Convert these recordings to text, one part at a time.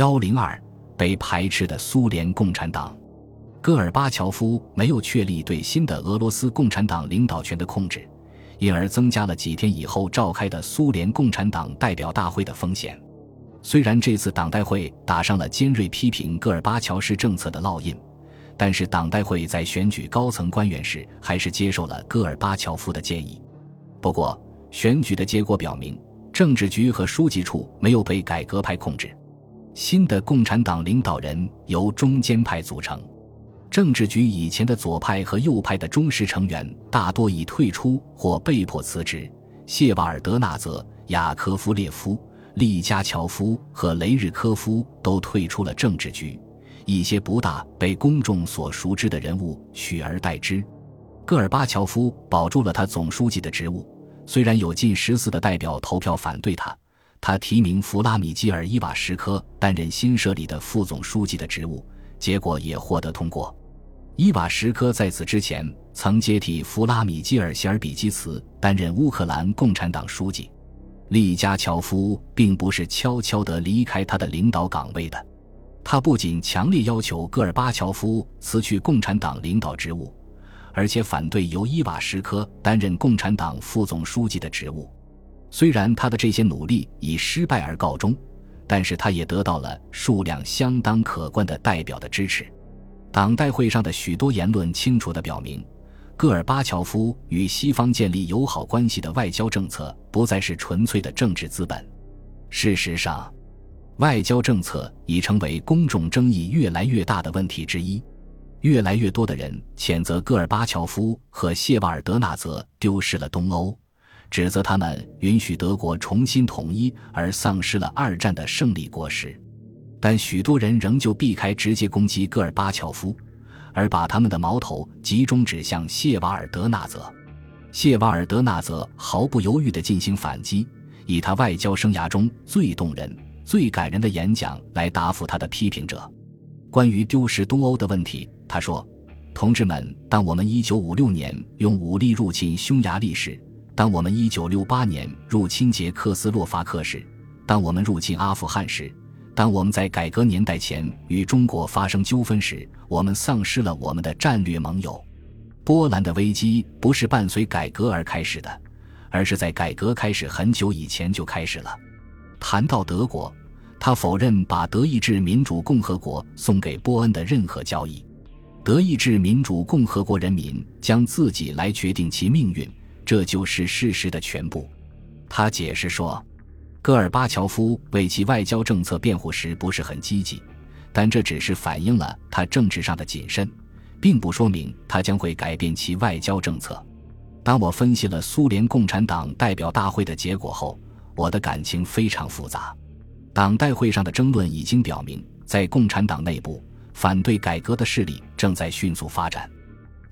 幺零二被排斥的苏联共产党，戈尔巴乔夫没有确立对新的俄罗斯共产党领导权的控制，因而增加了几天以后召开的苏联共产党代表大会的风险。虽然这次党代会打上了尖锐批评戈尔巴乔式政策的烙印，但是党代会在选举高层官员时还是接受了戈尔巴乔夫的建议。不过，选举的结果表明，政治局和书记处没有被改革派控制。新的共产党领导人由中间派组成，政治局以前的左派和右派的忠实成员大多已退出或被迫辞职。谢瓦尔德纳泽、雅科夫列夫、利加乔夫和雷日科夫都退出了政治局，一些不大被公众所熟知的人物取而代之。戈尔巴乔夫保住了他总书记的职务，虽然有近十四的代表投票反对他。他提名弗拉米基尔·伊瓦什科担任新设立的副总书记的职务，结果也获得通过。伊瓦什科在此之前曾接替弗拉米基尔·希尔比基茨担任乌克兰共产党书记。利加乔夫并不是悄悄地离开他的领导岗位的，他不仅强烈要求戈尔巴乔夫辞去共产党领导职务，而且反对由伊瓦什科担任共产党副总书记的职务。虽然他的这些努力以失败而告终，但是他也得到了数量相当可观的代表的支持。党代会上的许多言论清楚地表明，戈尔巴乔夫与西方建立友好关系的外交政策不再是纯粹的政治资本。事实上，外交政策已成为公众争议越来越大的问题之一。越来越多的人谴责戈尔巴乔夫和谢瓦尔德纳泽丢失了东欧。指责他们允许德国重新统一而丧失了二战的胜利果实，但许多人仍旧避开直接攻击戈尔巴乔夫，而把他们的矛头集中指向谢瓦尔德纳泽。谢瓦尔德纳泽毫不犹豫地进行反击，以他外交生涯中最动人、最感人的演讲来答复他的批评者。关于丢失东欧的问题，他说：“同志们，当我们1956年用武力入侵匈牙利时，当我们一九六八年入侵捷克斯洛伐克时，当我们入侵阿富汗时，当我们在改革年代前与中国发生纠纷时，我们丧失了我们的战略盟友。波兰的危机不是伴随改革而开始的，而是在改革开始很久以前就开始了。谈到德国，他否认把德意志民主共和国送给波恩的任何交易。德意志民主共和国人民将自己来决定其命运。这就是事实的全部，他解释说，戈尔巴乔夫为其外交政策辩护时不是很积极，但这只是反映了他政治上的谨慎，并不说明他将会改变其外交政策。当我分析了苏联共产党代表大会的结果后，我的感情非常复杂。党代会上的争论已经表明，在共产党内部，反对改革的势力正在迅速发展。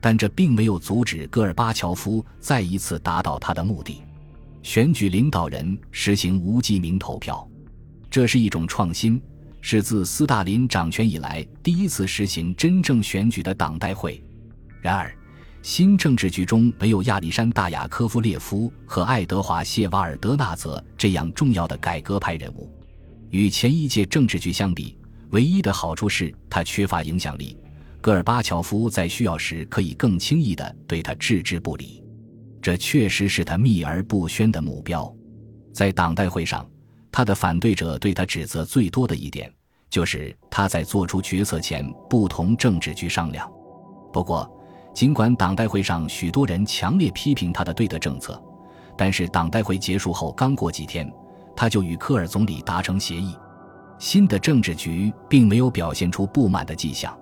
但这并没有阻止戈尔巴乔夫再一次达到他的目的，选举领导人实行无记名投票，这是一种创新，是自斯大林掌权以来第一次实行真正选举的党代会。然而，新政治局中没有亚历山大·雅科夫列夫和爱德华·谢瓦尔德纳泽这样重要的改革派人物。与前一届政治局相比，唯一的好处是他缺乏影响力。戈尔巴乔夫在需要时可以更轻易地对他置之不理，这确实是他秘而不宣的目标。在党代会上，他的反对者对他指责最多的一点，就是他在做出决策前不同政治局商量。不过，尽管党代会上许多人强烈批评他的对德政策，但是党代会结束后刚过几天，他就与科尔总理达成协议。新的政治局并没有表现出不满的迹象。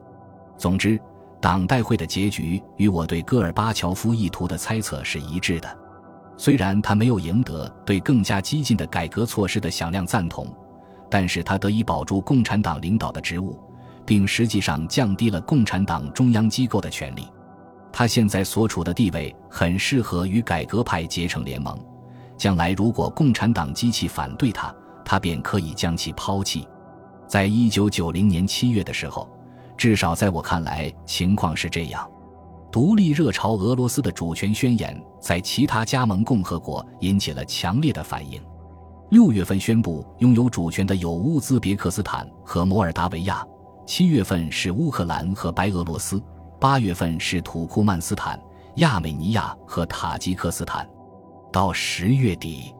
总之，党代会的结局与我对戈尔巴乔夫意图的猜测是一致的。虽然他没有赢得对更加激进的改革措施的响亮赞同，但是他得以保住共产党领导的职务，并实际上降低了共产党中央机构的权力。他现在所处的地位很适合与改革派结成联盟。将来如果共产党机器反对他，他便可以将其抛弃。在一九九零年七月的时候。至少在我看来，情况是这样。独立热潮俄罗斯的主权宣言在其他加盟共和国引起了强烈的反应。六月份宣布拥有主权的有乌兹别克斯坦和摩尔达维亚，七月份是乌克兰和白俄罗斯，八月份是土库曼斯坦、亚美尼亚和塔吉克斯坦。到十月底，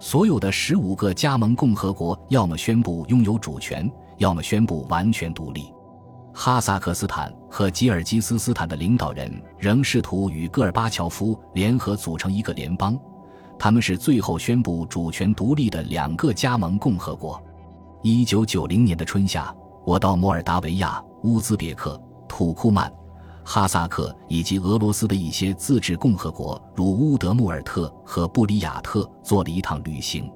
所有的十五个加盟共和国要么宣布拥有主权，要么宣布完全独立。哈萨克斯坦和吉尔吉斯斯坦的领导人仍试图与戈尔巴乔夫联合组成一个联邦，他们是最后宣布主权独立的两个加盟共和国。一九九零年的春夏，我到摩尔达维亚、乌兹别克、土库曼、哈萨克以及俄罗斯的一些自治共和国，如乌德穆尔特和布里亚特，做了一趟旅行。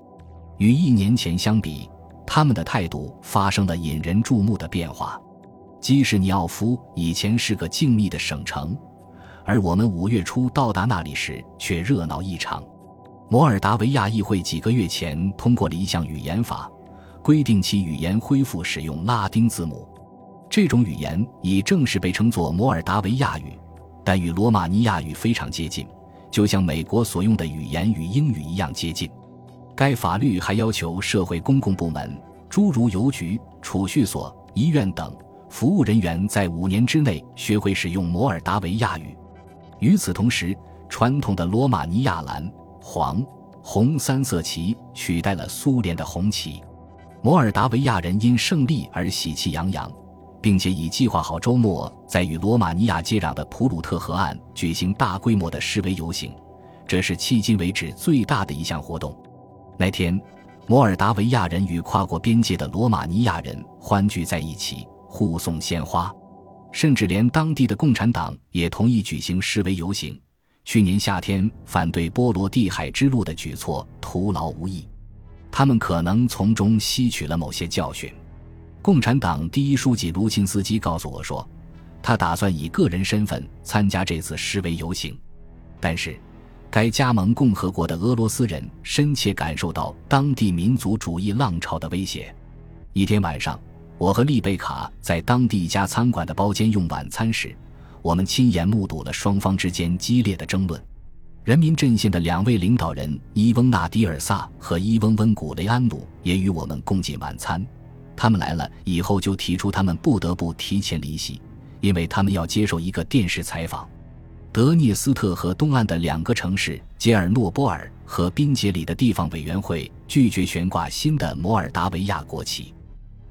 与一年前相比，他们的态度发生了引人注目的变化。基什尼奥夫以前是个静谧的省城，而我们五月初到达那里时却热闹异常。摩尔达维亚议会几个月前通过了一项语言法，规定其语言恢复使用拉丁字母。这种语言已正式被称作摩尔达维亚语，但与罗马尼亚语非常接近，就像美国所用的语言与英语一样接近。该法律还要求社会公共部门，诸如邮局、储蓄所、医院等。服务人员在五年之内学会使用摩尔达维亚语。与此同时，传统的罗马尼亚蓝、黄、红三色旗取代了苏联的红旗。摩尔达维亚人因胜利而喜气洋洋，并且已计划好周末在与罗马尼亚接壤的普鲁特河岸举行大规模的示威游行，这是迄今为止最大的一项活动。那天，摩尔达维亚人与跨过边界的罗马尼亚人欢聚在一起。护送鲜花，甚至连当地的共产党也同意举行示威游行。去年夏天反对波罗的海之路的举措徒劳无益，他们可能从中吸取了某些教训。共产党第一书记卢钦斯基告诉我说，他打算以个人身份参加这次示威游行，但是该加盟共和国的俄罗斯人深切感受到当地民族主义浪潮的威胁。一天晚上。我和丽贝卡在当地一家餐馆的包间用晚餐时，我们亲眼目睹了双方之间激烈的争论。人民阵线的两位领导人伊翁纳迪尔萨和伊翁温古雷安努也与我们共进晚餐。他们来了以后就提出他们不得不提前离席，因为他们要接受一个电视采访。德涅斯特和东岸的两个城市杰尔诺波尔和宾杰里的地方委员会拒绝悬挂新的摩尔达维亚国旗。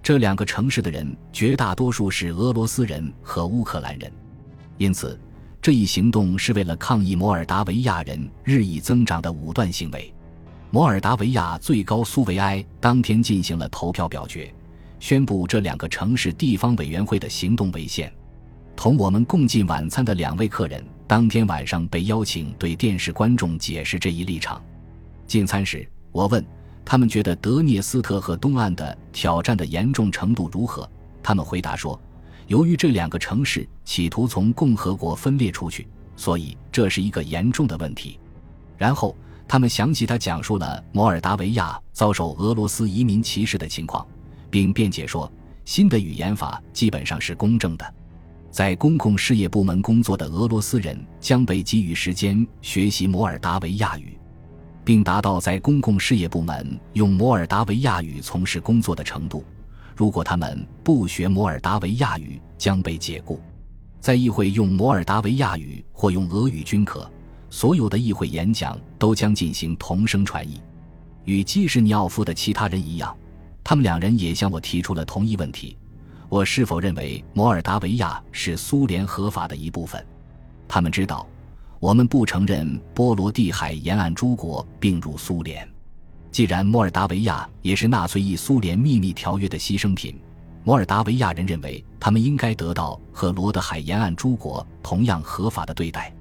这两个城市的人绝大多数是俄罗斯人和乌克兰人，因此这一行动是为了抗议摩尔达维亚人日益增长的武断行为。摩尔达维亚最高苏维埃当天进行了投票表决，宣布这两个城市地方委员会的行动违宪。同我们共进晚餐的两位客人当天晚上被邀请对电视观众解释这一立场。进餐时，我问。他们觉得德涅斯特和东岸的挑战的严重程度如何？他们回答说：“由于这两个城市企图从共和国分裂出去，所以这是一个严重的问题。”然后他们详细地讲述了摩尔达维亚遭受俄罗斯移民歧视的情况，并辩解说，新的语言法基本上是公正的。在公共事业部门工作的俄罗斯人将被给予时间学习摩尔达维亚语。并达到在公共事业部门用摩尔达维亚语从事工作的程度。如果他们不学摩尔达维亚语，将被解雇。在议会用摩尔达维亚语或用俄语均可。所有的议会演讲都将进行同声传译。与基什尼奥夫的其他人一样，他们两人也向我提出了同一问题：我是否认为摩尔达维亚是苏联合法的一部分？他们知道。我们不承认波罗的海沿岸诸国并入苏联。既然摩尔达维亚也是纳粹与苏联秘密条约的牺牲品，摩尔达维亚人认为他们应该得到和罗德海沿岸诸国同样合法的对待。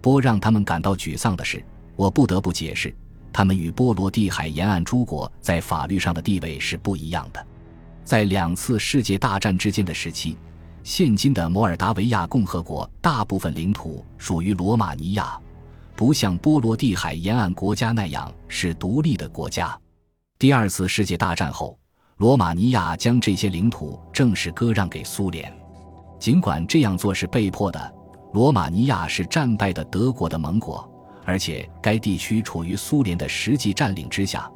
波让他们感到沮丧的是，我不得不解释，他们与波罗的海沿岸诸国在法律上的地位是不一样的。在两次世界大战之间的时期。现今的摩尔达维亚共和国大部分领土属于罗马尼亚，不像波罗的海沿岸国家那样是独立的国家。第二次世界大战后，罗马尼亚将这些领土正式割让给苏联，尽管这样做是被迫的。罗马尼亚是战败的德国的盟国，而且该地区处于苏联的实际占领之下。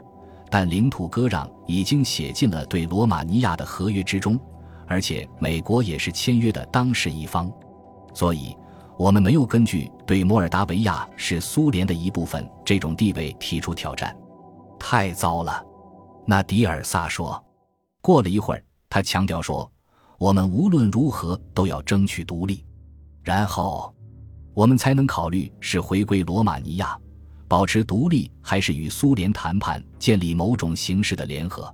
但领土割让已经写进了对罗马尼亚的合约之中，而且美国也是签约的当事一方，所以我们没有根据对摩尔达维亚是苏联的一部分这种地位提出挑战。太糟了，纳迪尔萨说。过了一会儿，他强调说：“我们无论如何都要争取独立，然后我们才能考虑是回归罗马尼亚。”保持独立，还是与苏联谈判建立某种形式的联合？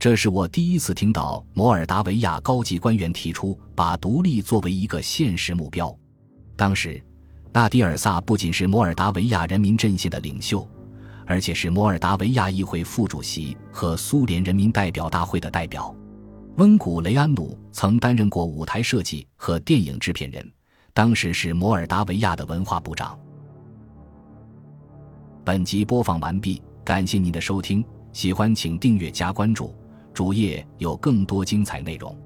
这是我第一次听到摩尔达维亚高级官员提出把独立作为一个现实目标。当时，纳迪尔萨不仅是摩尔达维亚人民阵线的领袖，而且是摩尔达维亚议会副主席和苏联人民代表大会的代表。温古雷安努曾担任过舞台设计和电影制片人，当时是摩尔达维亚的文化部长。本集播放完毕，感谢您的收听，喜欢请订阅加关注，主页有更多精彩内容。